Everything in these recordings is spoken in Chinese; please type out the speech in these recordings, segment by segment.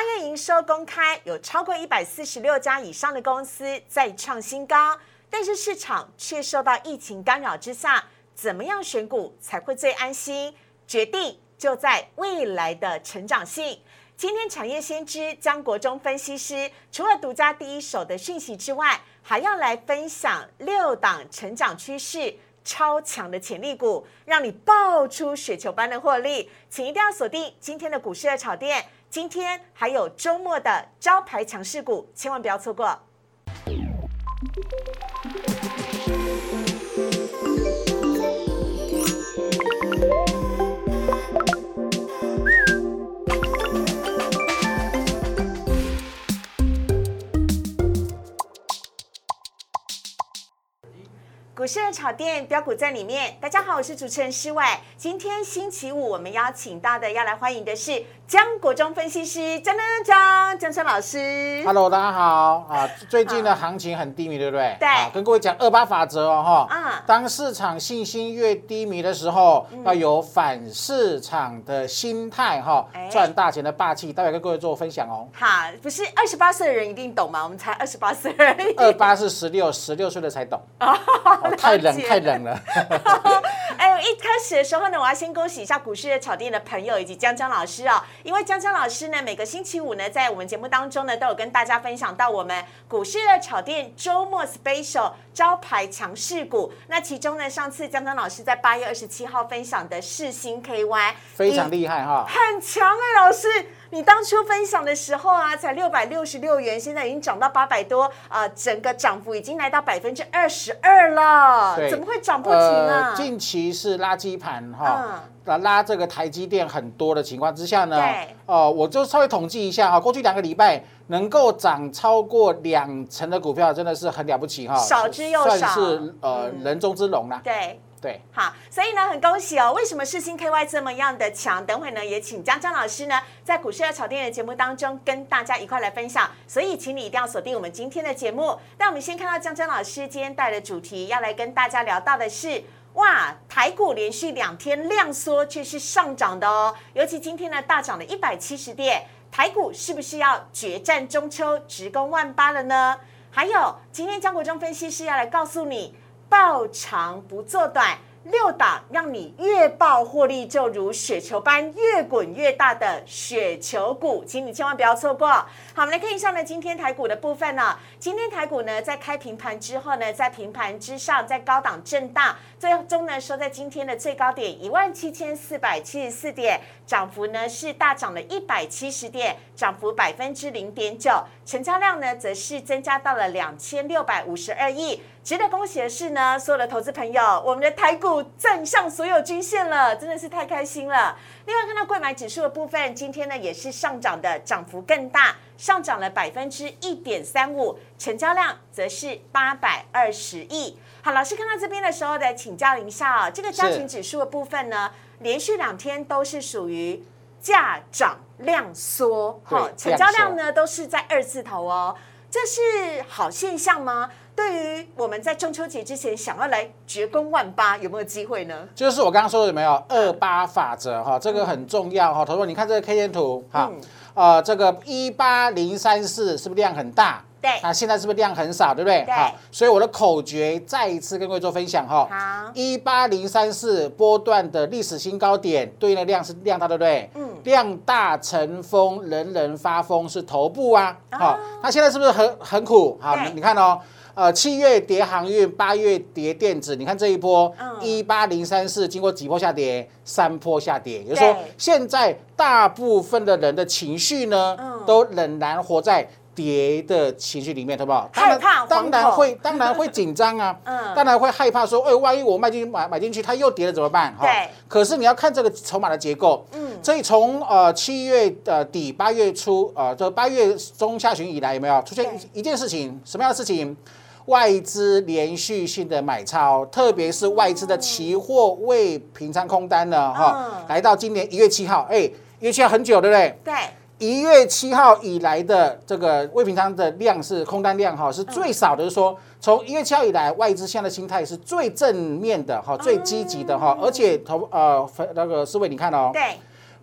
八月营收公开，有超过一百四十六家以上的公司再创新高，但是市场却受到疫情干扰之下，怎么样选股才会最安心？决定就在未来的成长性。今天产业先知江国忠分析师，除了独家第一手的讯息之外，还要来分享六档成长趋势。超强的潜力股，让你爆出雪球般的获利，请一定要锁定今天的股市的炒店。今天还有周末的招牌强势股，千万不要错过。股市的炒店标股在里面。大家好，我是主持人施伟。今天星期五，我们邀请到的要来欢迎的是江国忠分析师江江江江生老师。Hello，大家好啊！最近的行情很低迷，对不对？对。跟各位讲二八法则哦，哈。啊。当市场信心越低迷的时候，要有反市场的心态哈，赚大钱的霸气。待会跟各位做分享哦。好，不是二十八岁的人一定懂吗？我们才二十八岁而已。二八是十六，十六岁的才懂。太冷太冷了。哎，一开始的时候呢，我要先恭喜一下股市的炒店的朋友以及江江老师哦，因为江江老师呢，每个星期五呢，在我们节目当中呢，都有跟大家分享到我们股市的炒店周末 special 招牌强势股。那其中呢，上次江江老师在八月二十七号分享的世星 KY，非常厉害哈，很强哎，老师。你当初分享的时候啊，才六百六十六元，现在已经涨到八百多，呃，整个涨幅已经来到百分之二十二了。怎么会涨不停呢？近期是垃圾盘哈，拉拉这个台积电很多的情况之下呢，哦，我就稍微统计一下哈，过去两个礼拜能够涨超过两成的股票，真的是很了不起哈，少之又少，算是呃人中之龙啦。对。对，好，所以呢，很恭喜哦。为什么世星 KY 这么样的强？等会呢，也请江江老师呢，在股市的炒店的节目当中，跟大家一块来分享。所以，请你一定要锁定我们今天的节目。那我们先看到江江老师今天带的主题，要来跟大家聊到的是，哇，台股连续两天量缩却是上涨的哦。尤其今天呢，大涨了一百七十点，台股是不是要决战中秋，直攻万八了呢？还有，今天江国忠分析师要来告诉你。爆长不做短。六档让你越爆获利就如雪球般越滚越大的雪球股，请你千万不要错过。好，我们来看一下呢，今天台股的部分呢，今天台股呢在开平盘之后呢，在平盘之上，在高档震荡，最终呢收在今天的最高点一万七千四百七十四点，涨幅呢是大涨了一百七十点，涨幅百分之零点九，成交量呢则是增加到了两千六百五十二亿。值得恭喜的是呢，所有的投资朋友，我们的台股站上所有均线了，真的是太开心了。另外看到贵买指数的部分，今天呢也是上涨的，涨幅更大，上涨了百分之一点三五，成交量则是八百二十亿。好，老师看到这边的时候呢，请教一下啊，这个加权指数的部分呢，连续两天都是属于价涨量缩，好，成交量呢都是在二字头哦，这是好现象吗？对于我们在中秋节之前想要来绝攻万八，有没有机会呢？就是我刚刚说的有没有二八法则哈，这个很重要哈。同学，你看这个 K 线图哈，呃，这个一八零三四是不是量很大？对。那现在是不是量很少？对不对？对。所以我的口诀再一次跟各位做分享哈。好。一八零三四波段的历史新高点，对应的量是量大，对不对？嗯。量大成风，人人发疯是头部啊。好。那现在是不是很很苦？好，你看哦。呃，七月跌航运，八月跌电子，你看这一波一八零三四，经过几波下跌，三波下跌，也就是说，现在大部分的人的情绪呢，都仍然活在跌的情绪里面，好不好？害怕，当然会，当然会紧张啊，嗯，当然会害怕说，哎，万一我卖进买买进去，它又跌了怎么办？对。可是你要看这个筹码的结构，嗯，所以从呃七月的底，八月初，呃，这八月中下旬以来，有没有？出现一件事情？什么样的事情？外资连续性的买超，特别是外资的期货未平仓空单呢，哈，来到今年一月七号，哎，一月七号很久，对不对？对，一月七号以来的这个未平仓的量是空单量，哈，是最少的，就是说从一月七号以来，外资现在的心态是最正面的，哈，最积极的，哈，而且投呃那个思维，你看哦，对，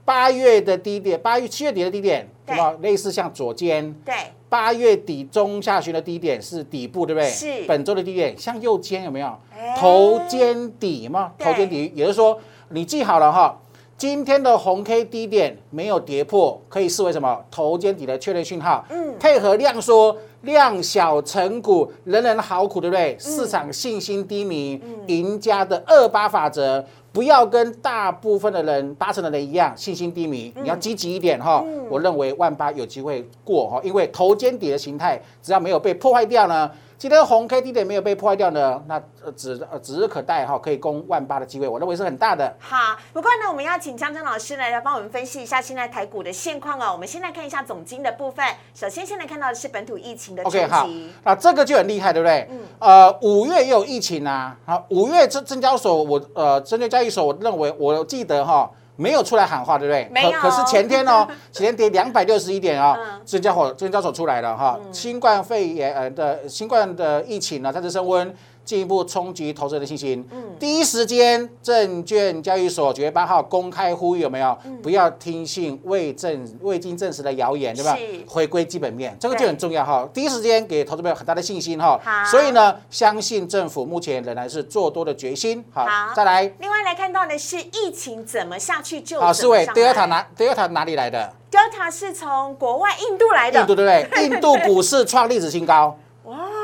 八月的低点，八月七月底的低点，对。什么类似像左肩，对，八月底中下旬的低点是底部，对不对？是本周的低点，向右肩有没有哎？头肩底有没有？对头肩底，也就是说你记好了哈。今天的红 K 低点没有跌破，可以视为什么？头肩底的确认讯号。嗯配合量缩，量小成股，人人好苦，对不对？市场信心低迷，赢家的二八法则，不要跟大部分的人八成的人一样信心低迷，你要积极一点哈。我认为万八有机会过哈，因为头肩底的形态只要没有被破坏掉呢。今天红 K D 点没有被破坏掉呢，那呃指呃指日可待哈，可以攻万八的机会，我认为是很大的。好，不过呢，我们要请江江老师来来帮我们分析一下现在台股的现况哦。我们先来看一下总金的部分，首先先来看到的是本土疫情的冲 OK，好击，，那这个就很厉害，对不对？嗯呃，五月也有疫情啊，好，五月证证交所，我呃证券交易所，我认为我记得哈。没有出来喊话，对不对？没有。可可是前天哦，前天跌两百六十一点哦嗯，证交所证交所出来了哈，新冠肺炎呃的新冠的疫情呢再次升温，进一步冲击投资人的信心。嗯第一时间，证券交易所九月八号公开呼吁有没有？不要听信未证未经证实的谣言，对吧是？回归基本面，这个就很重要哈。第一时间给投资朋友很大的信心哈好。所以呢，相信政府目前仍然是做多的决心。好好，再来，另外来看到的是疫情怎么下去就好，四位，Delta 哪 Delta 哪里来的？Delta 是从国外印度来的，印度对不对？印度股市创历史新高。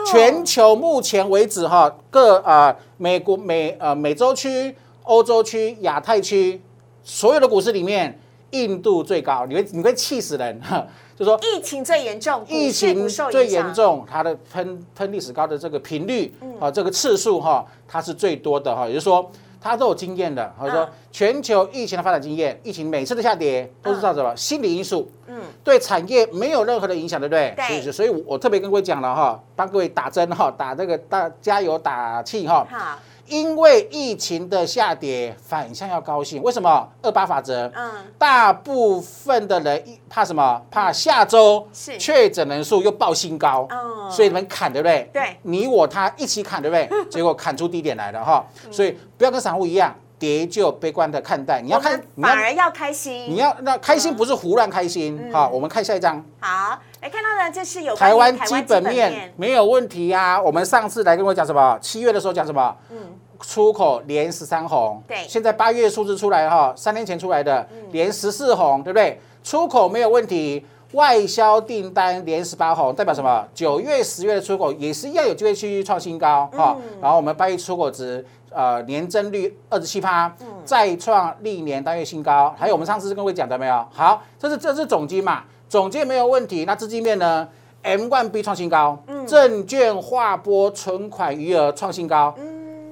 哇，全球目前为止哈，各啊美国美呃美洲区、欧洲区、亚太区所有的股市里面，印度最高，你会你会气死人哈。就说疫情最严重，疫情最响严重，它的喷喷历史高的这个频率啊，这个次数哈，它是最多的哈，也就是说。它都有经验的，或者说嗯。全球疫情的发展经验，疫情每次的下跌都是照什么心理因素，嗯，对产业没有任何的影响，对不对？对。所以所以我特别跟各位讲了哈，帮各位打针哈，打这个大加油打气哈，好，因为疫情的下跌，反向要高兴，为什么？二八法则，嗯，大部分的人怕什么？怕下周是。确诊人数又爆新高，哦。所以你们砍对不对？对。你我他一起砍对不对？结果砍出低点来了哈，嗯。所以不要跟散户一样跌就悲观的看待，你要，看反而要开心，你要那开心不是胡乱开心。嗯。好，我们看下一张，好，来看到呢，这是有台湾基本面没有问题啊。我们上次来跟我讲什么？七月的时候讲什么？嗯，出口连十三红，对现在八月数字出来哈，三天前出来的连十四红，对不对？出口没有问题，外销订单连十八红，代表什么？九月、十月的出口也是一样有机会去创新高哈。然后我们八月出口值呃年增率二十七趴，再创历年单月新高。还有我们上次跟各位讲的没有？好，这是这是总金嘛，总结没有问题，那资金面呢？M one B 创新高，证券划拨存款余额创新高，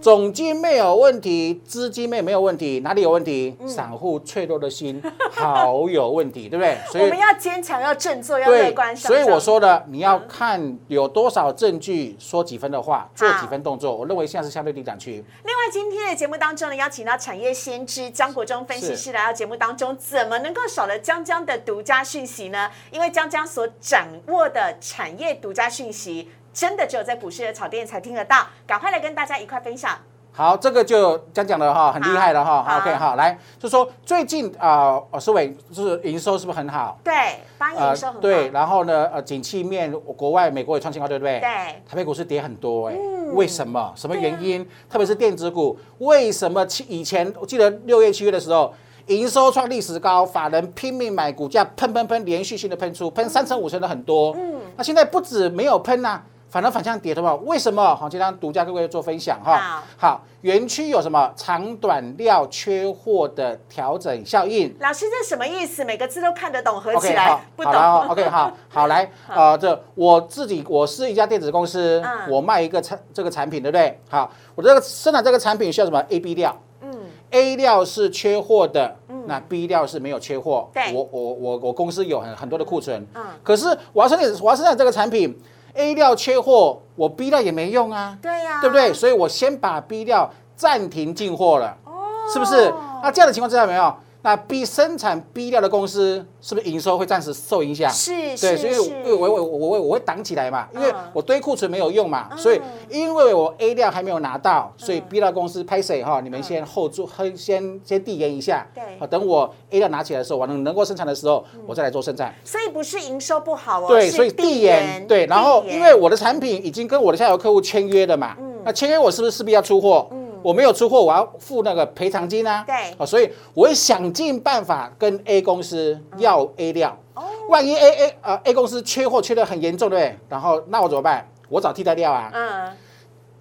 总金没有问题，资金面没有问题，哪里有问题？散户脆弱的心 好有问题，对不对？所以我们要坚强，要振作，要乐对观，向所以我说的，你要看有多少证据，说几分的话，做几分动作。我认为现在是相对低档区。另外，今天的节目当中呢，邀请到产业先知江国忠分析师来到节目当中，怎么能够少了江江的独家讯息呢？因为江江所掌握的产业独家讯息，真的只有在股市的炒店才听得到，赶快来跟大家一块分享。好，这个就讲讲了哈，很厉害了哈。好 OK，好，来就说最近啊，呃，思伟就是营收是不是很好？对，八营收很好，对，然后呢，呃，景气面，国外美国也创新高，对不对？对台北股市跌很多哎、嗯为什么？什么原因？特别是电子股，为什么七以前我记得六月、七月的时候，营收创历史高，法人拼命买，股价喷喷喷，连续性的喷出，喷三成五成的很多。嗯，那现在不止没有喷呐、反而反向跌，的话？为什么？好，今天独家各位做分享哈。好，园区有什么长短料缺货的调整效应？老师这什么意思？每个字都看得懂，合起来好，不懂。，OK，好，好来，呃，这我自己我是一家电子公司，嗯我卖一个产这个产品，对不对？好，我这个生产这个产品需要什么 A、B 料嗯，？A 料是缺货的，那 B 料是没有缺货。对我我我我公司有很很多的库存，嗯可是我要生产我要生产这个产品，A 料缺货，我 B 料也没用啊，对呀、对不对？？所以我先把 B 料暂停进货了。哦，是不是？那这样的情况知道没有？那 B 生产 B 料的公司是不是营收会暂时受影响？是，对，所以我我我我我我会挡起来嘛，因为我堆库存没有用嘛，所以因为我 A 料还没有拿到，所以 B 料公司拍谁哈？你们先后住，先先递延一下，对，等我 A 料拿起来的时候，我能能够生产的时候，我再来做生产。所以不是营收不好哦，对，所以递延，对，然后因为我的产品已经跟我的下游客户签约了嘛，那签约我是不是势必要出货？我没有出货，我要付那个赔偿金啊。对，哦，所以我会想尽办法跟 A 公司要 A 料。哦，万一 A A 呃 A 公司缺货缺的很严重，对不对？然后那我怎么办？我找替代料啊。嗯。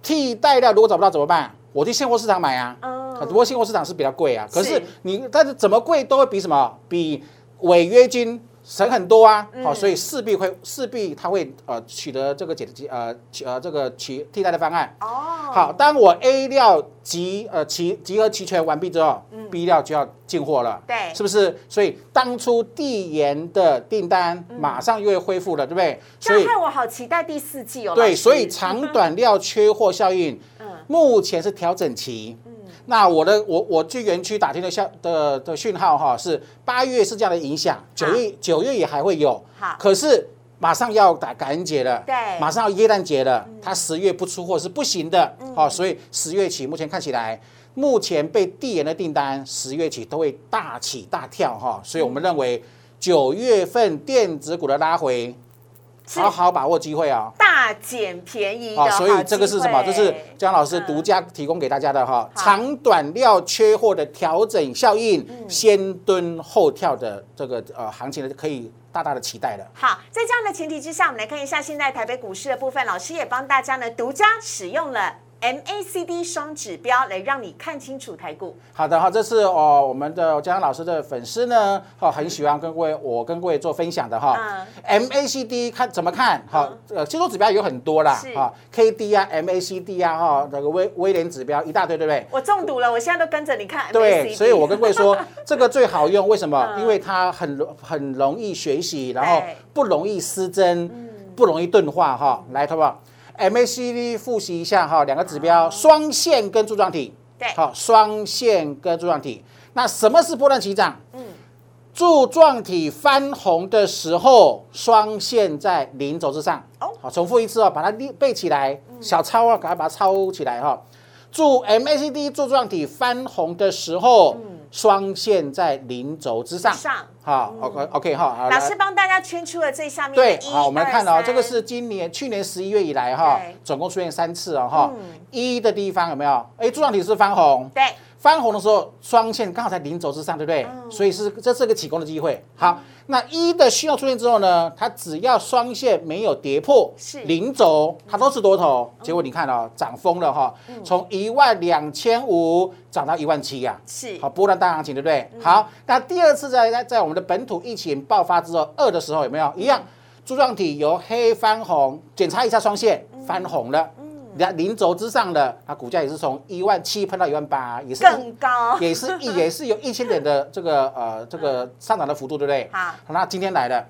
替代料如果找不到怎么办？我去现货市场买啊。嗯。不过现货市场是比较贵啊。可是你但是怎么贵都会比什么？比违约金。省很多啊，好，所以势必会势必它会呃取得这个解呃呃这个取替代的方案。哦，好，当我 A 料集呃集集合齐全完毕之后，B 料就要进货了，对，是不是？所以当初递延的订单马上又会恢复了，对不对？所以我好期待第四季哦。对，所以长短料缺货效应，嗯，目前是调整期。那我的我我去园区打听的消的的讯号哈是八月是这样的影响，九月九月也还会有，好，可是马上要打感恩节了，对，马上要耶诞节了，它十月不出货是不行的，好，所以十月起目前看起来，目前被递延的订单十月起都会大起大跳哈，所以我们认为九月份电子股的拉回。好好把握机会啊！大捡便宜的所以这个是什么？这是江老师独家提供给大家的哈，长短料缺货的调整效应，先蹲后跳的这个呃行情呢，可以大大的期待了。好，在这样的前提之下，我们来看一下现在台北股市的部分，老师也帮大家呢独家使用了。MACD 双指标来让你看清楚台股。好的哈，这是哦我们的江老师的粉丝呢，哈很喜欢跟各位我跟各位做分享的哈。MACD 看怎么看？哈，呃，技术指标有很多啦，哈，KD 啊，MACD 啊，哈，那个威威廉指标一大堆，对不对？我中毒了，我现在都跟着你看。对，所以我跟各位说，这个最好用，为什么？因为它很容很容易学习，然后不容易失真，不容易钝化哈。来，好不好？MACD 复习一下哈，两个指标，双线跟柱状体。对，好，双线跟柱状体。那什么是波段起涨？嗯，柱状体翻红的时候，双线在零轴之上。哦，好，重复一次哦，把它背背起来，小抄啊，赶快把它抄起来哈。柱 MACD 柱状体翻红的时候。双线在零轴之上，上。好，OK OK 哈，老师帮大家圈出了最下面对，好，我们来看哦，这个是今年去年十一月以来哈，总共出现三次哦哈，一的地方有没有？哎，柱状体是翻红，对。翻红的时候，双线刚好在零轴之上，对不对？所以是这是个起攻的机会。好，那一的信号出现之后呢，它只要双线没有跌破零轴，它都是多头。结果你看哦，涨疯了哈，从一万两千五涨到一万七呀，是好波段大行情，对不对？好，那第二次在在在我们的本土疫情爆发之后，二的时候有没有一样？柱状体由黑翻红，检查一下双线翻红了。两零轴之上的，它股价也是从一万七喷到一万八，也是更高，也是也是有一千点的这个呃这个上涨的幅度，对不对？好，那今天来了，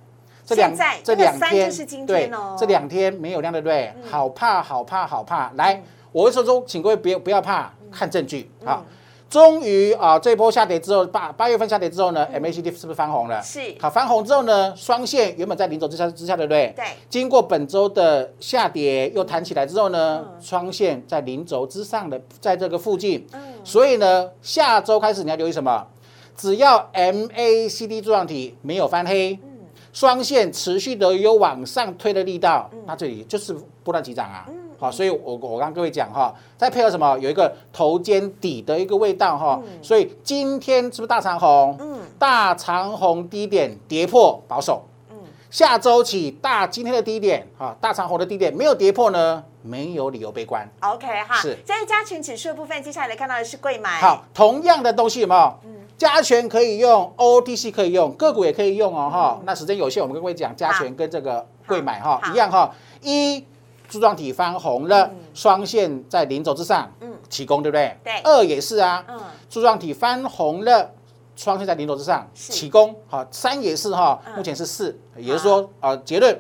这两这两天对，这两天没有量，对不对？好怕好怕好怕！来，我会说说，请各位不要不要怕，看证据啊。终于啊，这波下跌之后，八八月份下跌之后呢，MACD 是不是翻红了？是。好，翻红之后呢，双线原本在零轴之下之下，对不对？对。经过本周的下跌又弹起来之后呢，双线在零轴之上的，在这个附近。嗯。所以呢，下周开始你要留意什么？只要 MACD 柱状体没有翻黑，双线持续的有往上推的力道，那这里就是波段急涨啊。好，所以我我刚各位讲哈，再配合什么，有一个头肩底的一个味道哈，所以今天是不是大长红？嗯，大长红低点跌破保守，嗯，下周起大今天的低点哈，大长红的低点没有跌破呢，没有理由悲观。OK 哈，是在加权指数的部分，接下来看到的是贵买。好，同样的东西有没有？嗯，加权可以用，OTC 可以用，个股也可以用哦哈。那时间有限，我们跟各位讲加权跟这个贵买哈一样哈一。柱状体翻红了，双线在零轴之上，嗯，起攻对不对？对。二也是啊，嗯，柱状体翻红了，双线在零轴之上，起攻。好，三也是哈，目前是四，也就是说，呃，结论，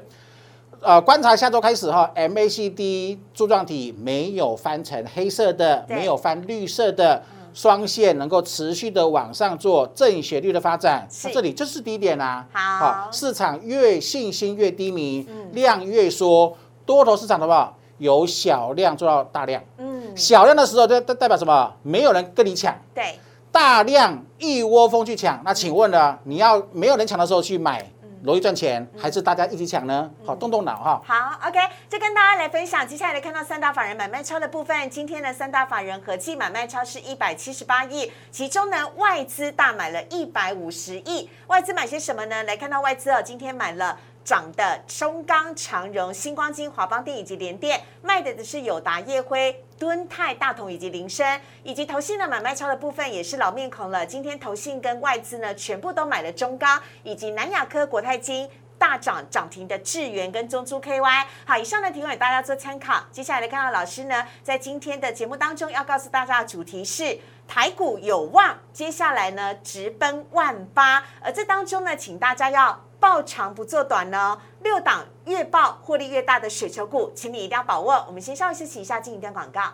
呃，观察下周开始哈，MACD 柱状体没有翻成黑色的，没有翻绿色的，双线能够持续的往上做正斜率的发展，这里就是低点啦、好。市场越信心越低迷，量越缩，多头市场的话由小量做到大量，嗯，小量的时候代代代表什么？没有人跟你抢。对，大量一窝蜂去抢，那请问呢？你要没有人抢的时候去买，容易赚钱，还是大家一起抢呢？好，动动脑哈。好，OK，就跟大家来分享。接下来来看到三大法人买卖超的部分，今天的三大法人合计买卖超是一百七十八亿，其中呢外资大买了一百五十亿。外资买些什么呢？来看到外资哦，今天买了。涨的中钢、长荣、星光金、华邦电以及联电，卖的的是友达、业辉、敦泰、大同以及林森，以及投信的买卖超的部分也是老面孔了。今天投信跟外资呢，全部都买了中钢以及南亚科、国泰金。大涨涨停的智源跟中珠 KY，好，以上呢提供给大家做参考。接下来看到老师呢，在今天的节目当中要告诉大家的主题是台股有望，接下来呢直奔万八，而这当中呢，请大家要报长不做短呢，六档越报获利越大的雪球股，请你一定要把握。我们先稍微休息一下，进一段广告，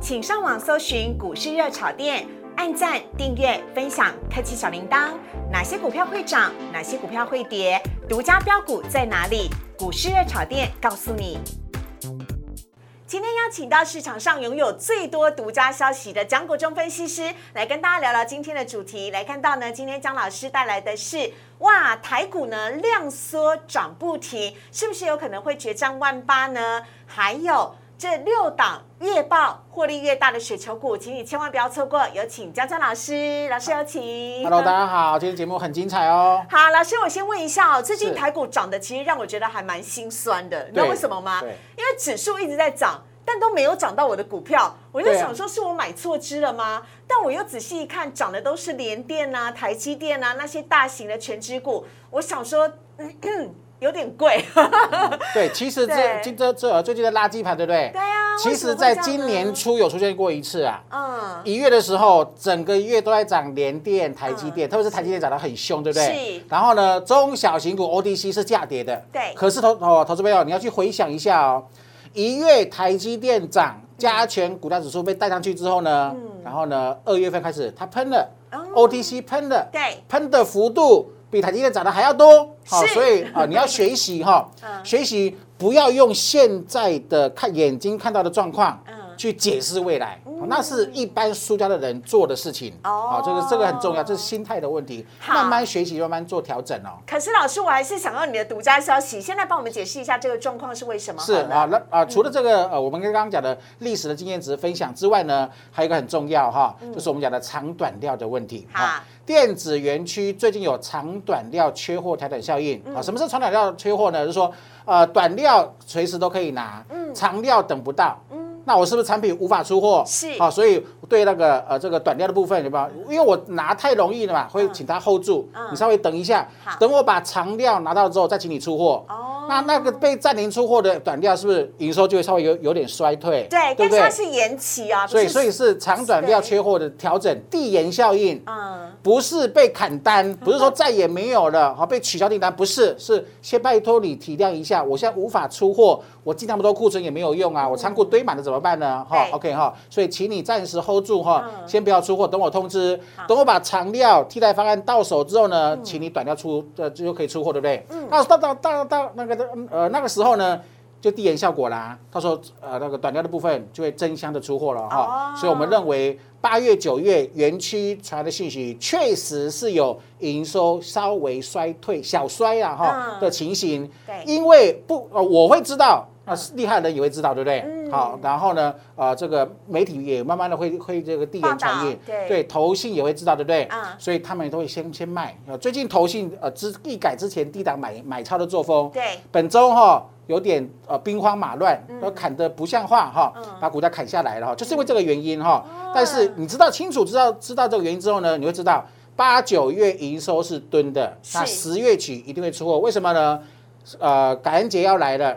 请上网搜寻股市热炒店。按赞、订阅、分享，开启小铃铛。哪些股票会涨？哪些股票会跌？独家标股在哪里？股市热炒店告诉你。今天邀请到市场上拥有最多独家消息的蒋国忠分析师来跟大家聊聊今天的主题。来看到呢，今天姜老师带来的是哇，台股呢量缩涨不停，是不是有可能会决战万八呢？还有。这六档越爆获利越大的雪球股，请你千万不要错过。有请江江老师，老师有请。Hello，大家好，今天节目很精彩哦。好，老师，我先问一下哦，最近台股涨的其实让我觉得还蛮心酸的，你知道对为什么吗？因为指数一直在涨，但都没有涨到我的股票，我就想说是我买错支了吗？但我又仔细一看，涨的都是联电啊、台积电啊那些大型的全指股，我想说，有点贵。对，其实对这今这这最近的垃圾盘，对不对？对啊，其实，在今年，初有出现过一次啊。嗯，一月的时候，整个月都在涨联电、台积电，嗯特别是台积电涨得很凶，对不对？是然后呢，中小型股 ODC 是价跌的。对可是投哦，投资朋友，你要去回想一下哦，一月台积电涨，加权股价指数被带上去之后呢，然后呢，二月份开始它喷了，OTC 喷了，对，喷的幅度比台积电涨的还要多，好，所以啊，你要学习哈 嗯，学习不要用现在的看眼睛看到的状况嗯去解释未来，好那是一般输家的人做的事情，哦。好，这个这个很重要，这是心态的问题，好。慢慢学习，慢慢做调整哦。可是老师，我还是想要你的独家消息，现在帮我们解释一下这个状况是为什么？是啊，那啊，除了这个呃，我们刚刚讲的历史的经验值分享之外呢，还有一个很重要哈，就是我们讲的长短料的问题。好啊电子园区最近有长短料缺货调整效应。啊。什么是长短料缺货呢？就是说呃，短料随时都可以拿，长料等不到。那我是不是产品无法出货？是好，所以对那个呃这个短料的部分有没有？因为我拿太容易了嘛，会请他 hold 住，嗯你稍微等一下，等我把长料拿到之后再请你出货。哦那那个被暂停出货的短料是不是营收就会稍微有有点衰退？对，对不对？是延期啊，所以所以是长短料缺货的调整，递延效应。嗯，不是被砍单，不是说再也没有了，好被取消订单，不是，是先拜托你体谅一下，我现在无法出货，我进那么多库存也没有用啊，我仓库堆满了怎么办呢？哈，OK 哈，所以请你暂时 hold 住哈嗯，先不要出货，等我通知，等我把长料替代方案到手之后呢，请你短料出，呃，就可以出货，对不对？那到到到到那个呃那个时候呢？就递延效果啦，到时候呃那个短料的部分就会争相的出货了哈，哦。所以我们认为八月九月园区传来的信息确实是有营收稍微衰退小衰啊哈嗯。的情形，对。因为不呃我会知道。那厉害的人也会知道，对不对？嗯好，然后呢，呃，这个媒体也慢慢的会会这个递延传阅报道，对对，投信也会知道，对不对？啊所以他们都会先先卖。呃，最近投信呃之一改之前低档买买超的作风，对，本周哈有点呃兵荒马乱，都砍得不像话哈嗯，把股价砍下来了哈，就是因为这个原因哈。但是你知道清楚知道知道这个原因之后呢，你会知道八九月营收是蹲的，那十月起一定会出货，为什么呢？呃，感恩节要来了。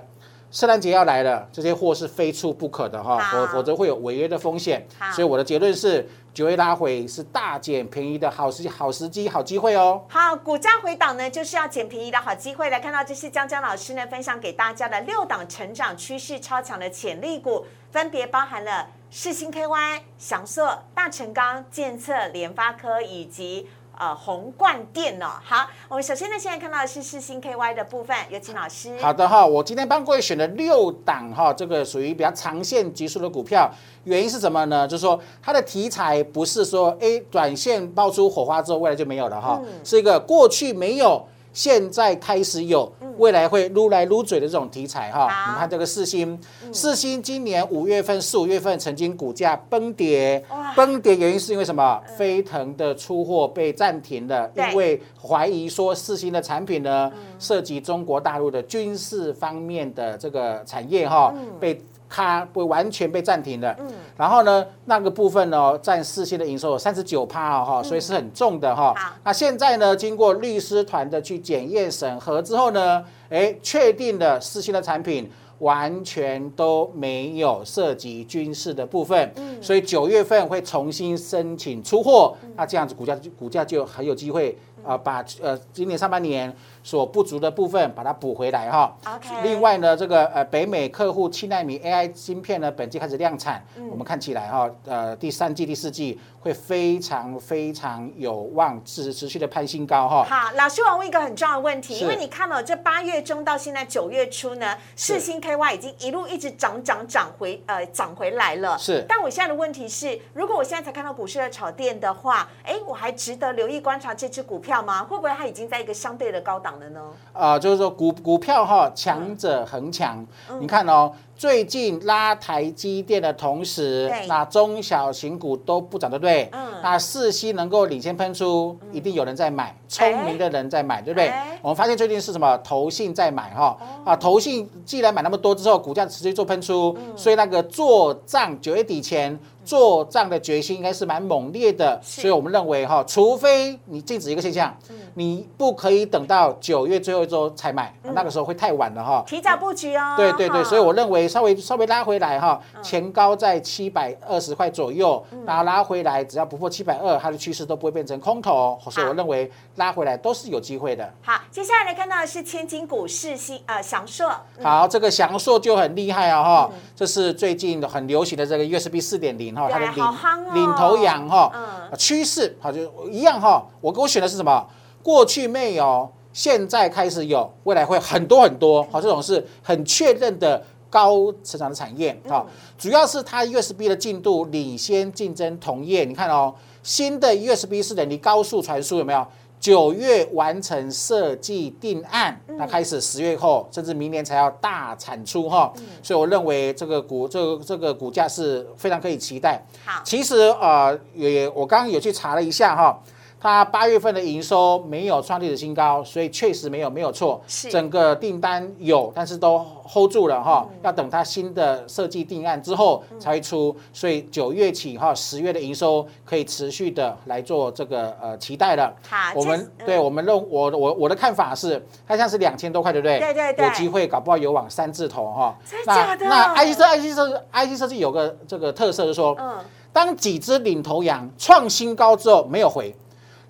圣诞节要来了，这些货是非出不可的哈，否否则会有违约的风险。所以我的结论是，九月拉回是大捡便宜的好时好时机好机会哦。好，股价回档呢，就是要捡便宜的好机会。来看到这是江江老师呢分享给大家的六档成长趋势超强的潜力股，分别包含了世新 KY、翔硕、大成钢、建策、联发科以及。呃，宏冠店哦，好，我们首先呢，现在看到的是世新 KY 的部分，有请老师。好的哈，我今天帮各位选了六档哈，这个属于比较长线级数的股票，原因是什么呢？就是说它的题材不是说哎，短线爆出火花之后，未来就没有了哈，是一个过去没有。现在开始有未来会撸来撸嘴的这种题材哈，你看这个四星，四星今年五月份、四五月份曾经股价崩跌，崩跌原因是因为什么？飞腾的出货被暂停了，因为怀疑说四星的产品呢涉及中国大陆的军事方面的这个产业哈，被。它不完全被暂停的，嗯，然后呢，那个部分呢，占四星的营收有三十九趴哦，哈，所以是很重的哈。那现在呢，经过律师团的去检验审核之后呢，哎，确定了四星的产品完全都没有涉及军事的部分，嗯，所以九月份会重新申请出货，那这样子股价股价就很有机会啊，把呃今年上半年。所不足的部分把它补回来哈。OK。另外呢，这个呃北美客户七纳米 AI 芯片呢，本季开始量产，我们看起来哈，呃第三季、第四季会非常非常有望持持续的攀新高哈。好，老师，我问一个很重要的问题，因为你看了这八月中到现在九月初呢，世新 KY 已经一路一直涨涨涨回呃涨回来了。是。但我现在的问题是，如果我现在才看到股市的炒店的话，哎，我还值得留意观察这只股票吗？会不会它已经在一个相对的高档？啊，就是说股股票哈，强者恒强。你看哦，最近拉台积电的同时，那中小型股都不涨，对不对？嗯。那四息能够领先喷出，一定有人在买，聪明的人在买，对不对？我们发现最近是什么？投信在买哈。啊，投信既然买那么多之后，股价持续做喷出，所以那个做账九月底前。做账的决心应该是蛮猛烈的，所以我们认为哈，除非你禁止一个现象，你不可以等到九月最后一周才买，那个时候会太晚了哈。提早布局哦。对对对，所以我认为稍微稍微拉回来哈，前高在七百二十块左右，然后拉回来只要不破七百二，它的趋势都不会变成空头，所以我认为拉回来都是有机会的。好，接下来看到的是千金股市新呃祥硕。好，这个祥硕就很厉害啊哈，这是最近很流行的这个 USB 四点零。哈，它的领领头羊哈，趋势好就一样哈。我给我选的是什么？过去没有，现在开始有，未来会很多很多。好，这种是很确认的高成长的产业。啊，主要是它 USB 的进度领先竞争同业。你看哦，新的 USB 四点零高速传输有没有？九月完成设计定案，那开始十月后，甚至明年才要大产出哈，所以我认为这个股这个这个股价是非常可以期待。好，其实啊也我刚刚有去查了一下哈。它八月份的营收没有创历史新高，所以确实没有没有错。整个订单有，但是都 hold 住了哈。要等它新的设计定案之后才会出，所以九月起哈，十月的营收可以持续的来做这个呃期待了。好，我们对我们认我我我的看法是，它像是两千多块，对不对？对对对。有机会搞不好有往三字头哈。真的？那 IC 设 IC 设 IC 设计有个这个特色，就是说，嗯，当几只领头羊创新高之后没有回。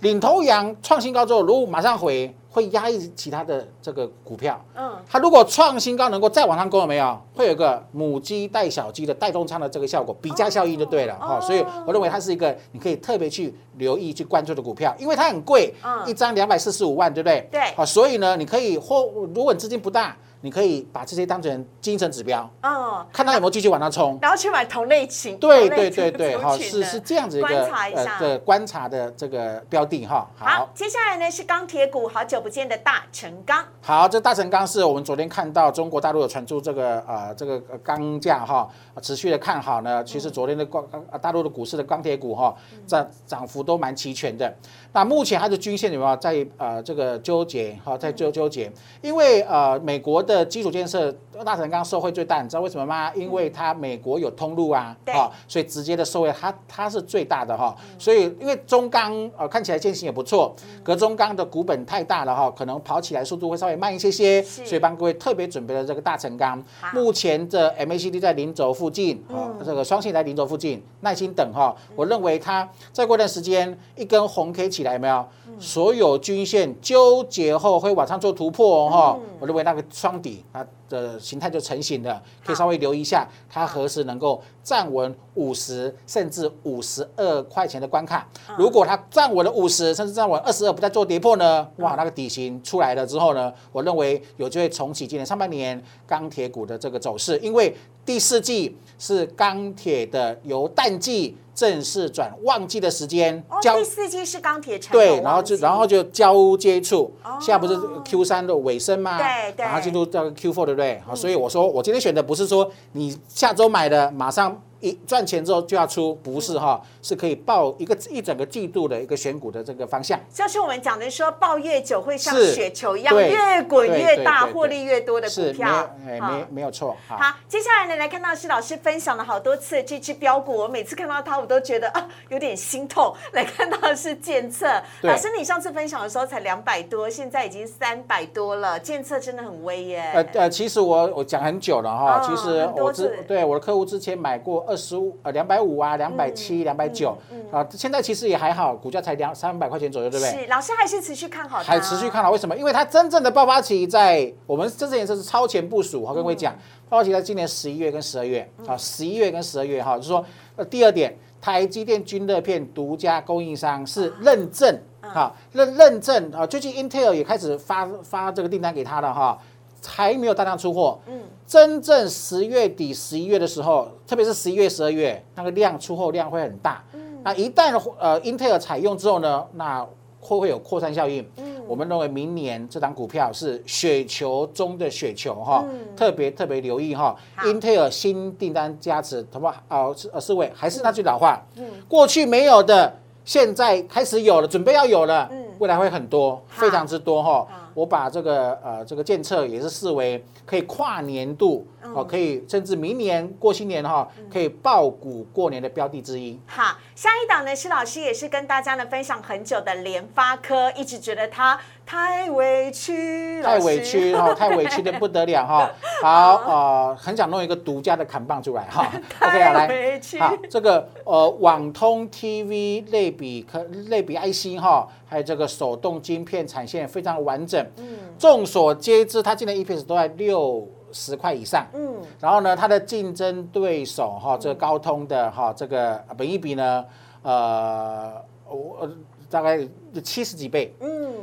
领头羊创新高之后，如果马上回，会压抑其他的这个股票。嗯，它如果创新高能够再往上攻，有没有？会有个母鸡带小鸡的带动仓的这个效果，比价效应就对了。哈，所以我认为它是一个你可以特别去留意、去关注的股票，因为它很贵，一张两百四十五万，对不对？对。好，所以呢，你可以或如果你资金不大。你可以把这些当成精神指标，嗯，看他有没有继续往上冲，然后去买同类型，对对对对，好，是是这样子一个观察一下的观察的这个标的哈。好，接下来呢是钢铁股，好久不见的大成钢。好，这大成钢是我们昨天看到中国大陆有传出这个呃这个钢价哈持续的看好呢。其实昨天的钢大陆的股市的钢铁股哈涨涨幅都蛮齐全的。那目前它的均线有没有在呃这个纠结哈在纠纠结？因为呃美国的的基础建设，大成钢受惠最大，你知道为什么吗？因为它美国有通路啊，哈，所以直接的受惠它它是最大的哈。所以因为中钢呃看起来建行也不错，隔中钢的股本太大了哈，可能跑起来速度会稍微慢一些些，所以帮各位特别准备了这个大成钢。目前的 MACD 在零轴附近，啊，这个双线在零轴附近，耐心等哈。我认为它再过段时间一根红 K 起来有没有？所有均线纠结后会往上做突破哈。认为那个双底它的形态就成型了，可以稍微留意一下，它何时能够站稳五十甚至五十二块钱的关卡。如果它站稳了五十，甚至站稳二十二，不再做跌破呢？哇，那个底型出来了之后呢，我认为有机会重启今年上半年钢铁股的这个走势，因为第四季是钢铁的由淡季。正式转旺季的时间，哦，第四季是钢铁产对，然后就然后就交接处，现在不是 Q 三的尾声吗？对对，然后进入到 Q four 对不对？好，所以我说我今天选的不是说你下周买的马上。一赚钱之后就要出，不是哈，是可以报一个一整个季度的一个选股的这个方向。就是我们讲的说，报越久会像雪球一样越滚越大，获利越多的股票。哎，没没有错。好，接下来呢，来看到是老师分享了好多次这支标股，我每次看到它，我都觉得啊有点心痛。来看到的是建测，老师你上次分享的时候才两百多，现在已经三百多了，建测真的很威耶。呃呃，其实我我讲很久了哈，其实我之对我的客户之前买过二。十五呃两百五啊，两百七，两百九啊，现在其实也还好，股价才两三百块钱左右，对不对？是，老师还是持续看好还持续看好，为什么？因为它真正的爆发期在我们这次颜色是超前部署，我跟各位讲，爆发期在今年十一月跟十二月啊，十一月跟十二月哈，就是说呃第二点，台积电均热片独家供应商是认证哈，认认证啊，最近 Intel 也开始发发这个订单给他了哈。还没有大量出货，嗯，真正十月底、十一月的时候，特别是十一月、十二月，那个量出货量会很大，嗯，那一旦呃 Intel 采用之后呢，那会会有扩散效应，嗯，我们认为明年这档股票是雪球中的雪球哈，特别特别留意哈，英特尔新订单加持，好不好？四位还是那句老话，嗯，过去没有的，现在开始有了，准备要有了，嗯，未来会很多，非常之多哈。我把这个呃这个建测也是视为可以跨年度哦，可以甚至明年过新年哈，可以爆股过年的标的之一。好，下一档呢，施老师也是跟大家呢分享很久的联发科，一直觉得它。太委屈，太委屈哈，太委屈的不得了哈。好，呃，很想弄一个独家的砍棒出来哈。OK，啊来，好，这个呃，网通 TV 类比可类比 IC 哈，还有这个手动晶片产线非常完整。嗯。众所皆知，它今年 EPS 都在六十块以上。嗯。然后呢，它的竞争对手哈，这个高通的哈，这个本一比呢，呃，我大概七十几倍。嗯。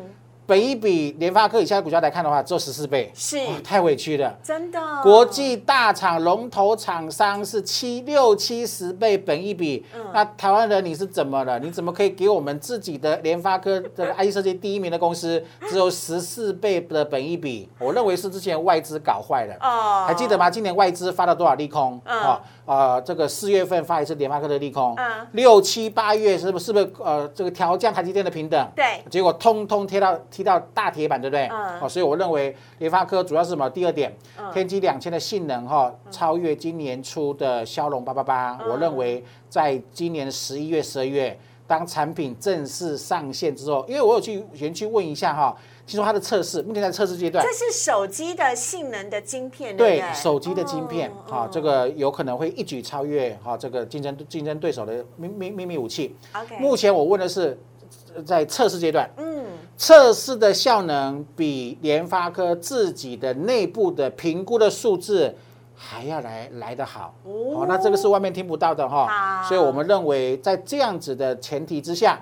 本一比联发科以下的股价来看的话，只有十四倍，是太委屈了，真的。国际大厂龙头厂商是七六七十倍本一比，那台湾人你是怎么了？你怎么可以给我们自己的联发科这个 IC 设计第一名的公司只有十四倍的本一比？我认为是之前外资搞坏了。哦，还记得吗？今年外资发了多少利空？啊啊，这个四月份发一次联发科的利空，六七八月是不是不是呃这个调降台积电的平等？对，结果通通贴到。踢到大铁板，对不对？嗯。哦，所以我认为联发科主要是什么？第二点，天玑两千的性能哈，超越今年初的骁龙八八八。我认为在今年十一月、十二月，当产品正式上线之后，因为我有去园区问一下哈，听说它的测试目前在测试阶段。这是手机的性能的晶片，对，手机的晶片啊，这个有可能会一举超越哈这个竞争竞争对手的秘秘秘密武器。目前我问的是在测试阶段。嗯。测试的效能比联发科自己的内部的评估的数字还要来来得好，哦，那这个是外面听不到的哈，所以我们认为在这样子的前提之下，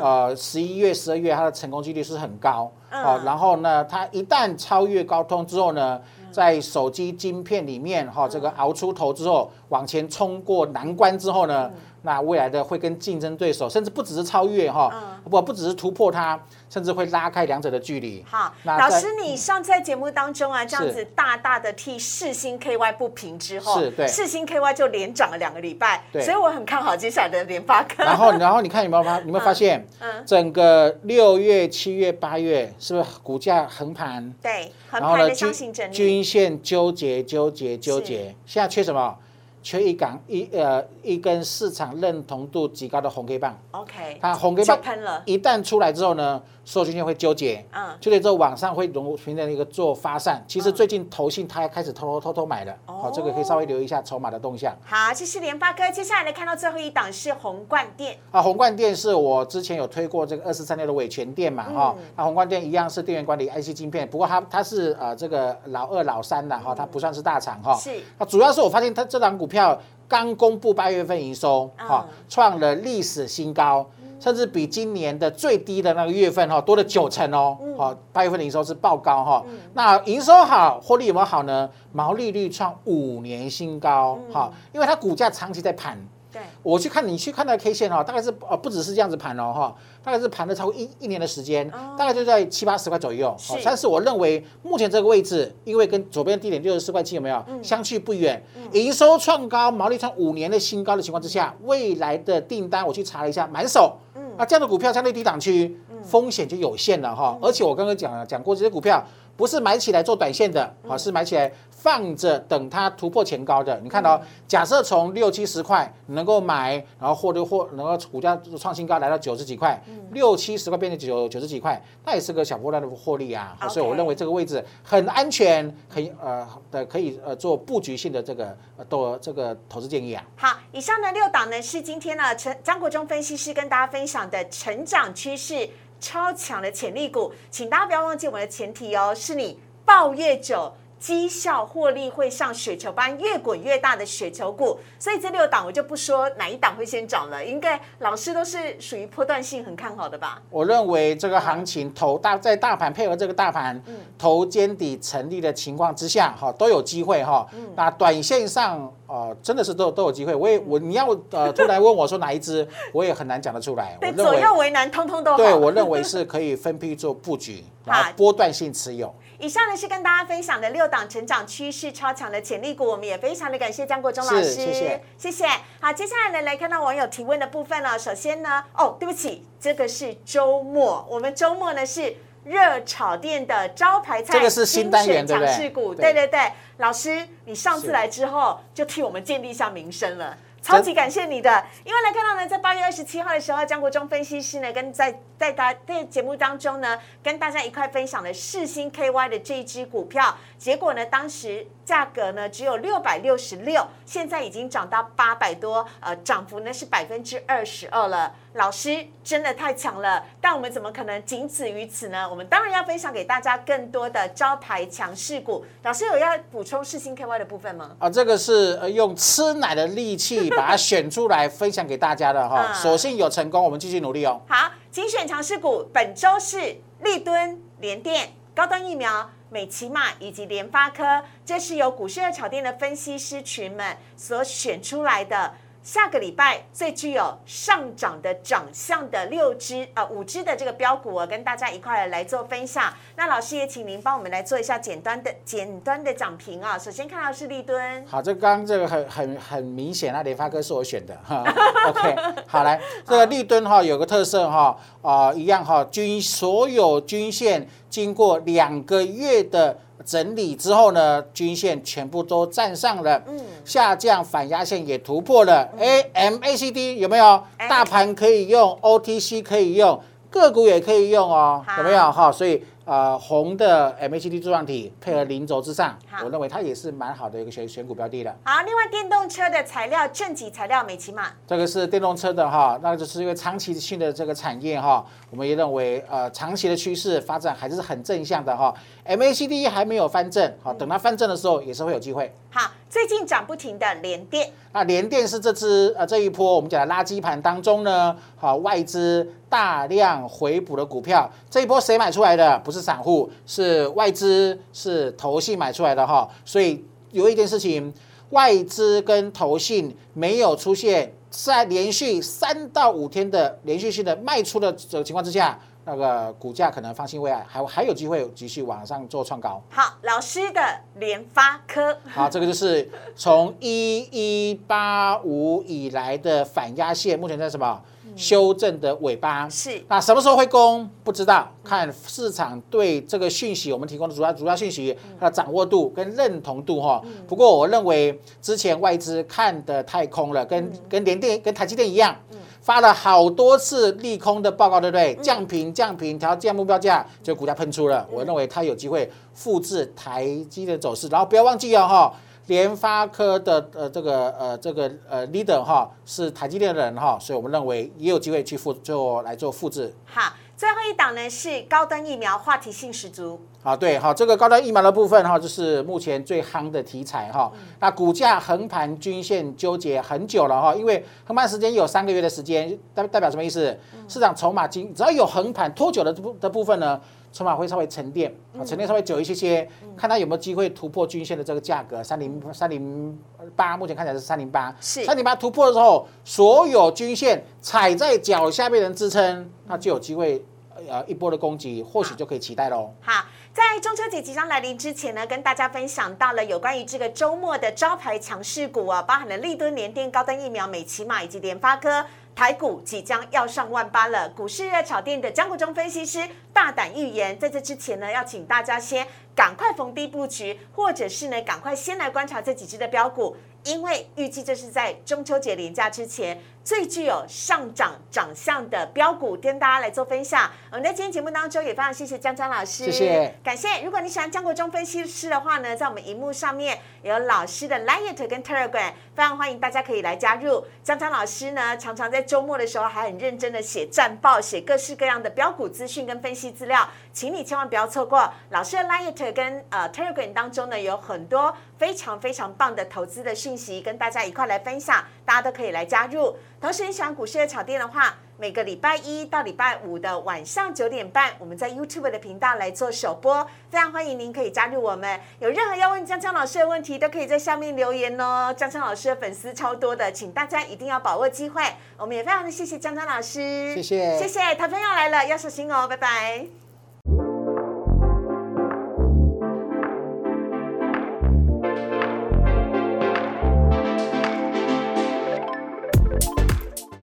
呃，十一月、十二月它的成功几率是很高，哦，然后呢，它一旦超越高通之后呢，在手机晶片里面哈，这个熬出头之后，往前冲过难关之后呢。那未来的会跟竞争对手，甚至不只是超越哈，不不只是突破它，甚至会拉开两者的距离。好，老师，你上次在节目当中啊，这样子大大的替世星 KY 不平之后，是对。世星 KY 就连涨了两个礼拜，所以我很看好接下来的联发科。然后，然后你看有没有发，有没有发现，嗯，整个六月、七月、八月是不是股价横盘？对，横盘的箱型整理，均线纠结、纠结、纠结，现在缺什么？缺一杆一呃一根市场认同度极高的红 K 棒，OK，它红 K 棒一旦出来之后呢？所有均线会纠结，嗯，纠结之后往上会融形成一个做发散。其实最近投信它开始偷偷偷偷买了，好，这个可以稍微留意一下筹码的动向。好，这是联发科，接下来呢看到最后一档是宏冠电。啊，宏冠电是我之前有推过这个二四三六的伟全电嘛，哈，那宏冠电一样是电源管理 IC 晶片，不过它它是呃这个老二老三的哈，它不算是大厂哈。是。那主要是我发现它这档股票。刚公布八月份营收，哈，创了历史新高，甚至比今年的最低的那个月份哈多了九成哦，好，八月份的营收是爆高哈。那营收好，获利有没有好呢？毛利率创五年新高，哈，因为它股价长期在盘。对，我去看你去看那个 K 线哈，大概是呃不只是这样子盘哦哈，大概是盘了超过一一年的时间，大概就在七八十块左右。是，但是我认为目前这个位置，因为跟左边低点六十四块七有没有？相去不远，营收创高，毛利创五年的新高的情况之下，未来的订单我去查了一下，满手。嗯，那这样的股票相对低档区，风险就有限了哈。而且我刚刚讲了讲过这些股票。不是买起来做短线的，好是买起来放着等它突破前高的。你看到，假设从六七十块能够买，然后获得获能够股价创新高来到九十几块，六七十块变成九九十几块，那也是个小波段的获利啊。所以我认为这个位置很安全，可以呃的可以呃做布局性的这个呃多这个投资建议啊。好，以上的六档呢是今天呢陈张国忠分析师跟大家分享的成长趋势。超强的潜力股，请大家不要忘记我们的前提哦，是你抱越久。绩效获利会像雪球般越滚越大的雪球股，所以这六档我就不说哪一档会先涨了，应该老师都是属于波段性很看好的吧？我认为这个行情头大在大盘配合这个大盘头肩底成立的情况之下，哈都有机会哈。那短线上呃真的是都都有机会。我也我你要呃突然问我说哪一支，我也很难讲得出来。对，左右为难，通通都好。对我认为是可以分批做布局，然后波段性持有。以上呢是跟大家分享的六档成长趋势超强的潜力股，我们也非常的感谢张国忠老师，谢谢，谢谢。好，接下来呢来看到网友提问的部分了。首先呢，哦，对不起，这个是周末，我们周末呢是热炒店的招牌菜，这个是新单元强势股，对对对。老师，你上次来之后就替我们建立一下名声了。超级感谢你的，因为来看到呢，在八月二十七号的时候，江国忠分析师呢，跟在在大在节目当中呢，跟大家一块分享了世星 KY 的这一支股票，结果呢，当时价格呢只有六百六十六，现在已经涨到八百多，呃，涨幅呢是百分之二十二了。老师真的太强了，但我们怎么可能仅此于此呢？我们当然要分享给大家更多的招牌强势股。老师有要补充世星 KY 的部分吗？啊，这个是呃用吃奶的力气把它选出来分享给大家的哈，所幸有成功，我们继续努力哦。好，精选强势股本周是立敦、联电、高端疫苗、美奇玛以及联发科，这是由股市二炒店的分析师群们所选出来的。下个礼拜最具有上涨的长相的六只啊五只的这个标股，我跟大家一块来做分享。那老师也请您帮我们来做一下简单的简单的涨评啊。首先看到是立敦，好，这刚刚这个很很很明显啊，联发科是我选的哈。OK，好来，这个立敦哈有个特色哈啊一样哈均所有均线经过两个月的。整理之后呢，均线全部都站上了，嗯，下降反压线也突破了，，A M A C D 有没有？大盘可以用，OTC 可以用，个股也可以用哦，有没有哈？所以。呃，红的 MACD 柱状体配合零轴之上，我认为它也是蛮好的一个选选股标的的。好，另外电动车的材料正极材料美骑马，这个是电动车的哈，那就是因为长期性的这个产业哈，我们也认为呃长期的趋势发展还是很正向的哈。MACD 还没有翻正，好，等它翻正的时候也是会有机会。好，最近涨不停的联电，那联电是这支呃这一波我们讲的垃圾盘当中呢，好外资大量回补的股票，这一波谁买出来的？不是散户，是外资，是投信买出来的哈。所以有一件事情，外资跟投信没有出现在连续三到五天的连续性的卖出的情况之下。那个股价可能放心未来，还还有机会继续往上做创高。好，老师的联发科。好，这个就是从一一八五以来的反压线，目前在什么修正的尾巴？是。那什么时候会攻？不知道，看市场对这个讯息，我们提供的主要主要讯息它的掌握度跟认同度哈。不过我认为之前外资看的太空了，跟跟联电、跟台积电一样。发了好多次利空的报告，对不对？降频降频，调降目标价，就股价喷出了。我认为它有机会复制台积的走势。然后不要忘记哦，哈，联发科的呃这个呃这个呃 leader 哈是台积电的人哈，所以我们认为也有机会去复做来做复制。好。最后一档呢是高端疫苗，话题性十足。好，对，好，这个高端疫苗的部分哈，就是目前最夯的题材哈。那股价横盘均线纠结很久了哈，因为横盘时间有三个月的时间，代代表什么意思？市场筹码经只要有横盘拖久的部的部分呢，筹码会稍微沉淀，沉淀稍微久一些些，看它有没有机会突破均线的这个价格三零三零八，目前看起来是三零八，是三零八突破的时候，所有均线踩在脚下面的支撑，那就有机会呃一波的攻击，或许就可以期待喽。好。在中秋节即将来临之前呢，跟大家分享到了有关于这个周末的招牌强势股啊，包含了立敦、联电、高端疫苗、美骑马以及联发科，台股即将要上万八了。股市热炒店的江国忠分析师大胆预言，在这之前呢，要请大家先赶快逢低布局，或者是呢，赶快先来观察这几只的标股。因为预计这是在中秋节连假之前最具有上涨长相的标股，跟大家来做分享。我们在今天节目当中也非常谢谢江江老师，谢谢，感谢。如果你喜欢江国忠分析师的话呢，在我们荧幕上面有老师的 Line 跟 Telegram，非常欢迎大家可以来加入。江江老师呢，常常在周末的时候还很认真的写战报，写各式各样的标股资讯跟分析资料，请你千万不要错过。老师的 Line 跟呃 Telegram 当中呢，有很多非常非常棒的投资的讯息，跟大家一块来分享，大家都可以来加入。同时，你喜欢股市的炒店的话，每个礼拜一到礼拜五的晚上九点半，我们在 YouTube 的频道来做首播，非常欢迎您可以加入我们。有任何要问江江老师的问题，都可以在下面留言哦。江江老师的粉丝超多的，请大家一定要把握机会。我们也非常的谢谢江江老师，谢谢，谢谢，台风要来了，要小心哦，拜拜。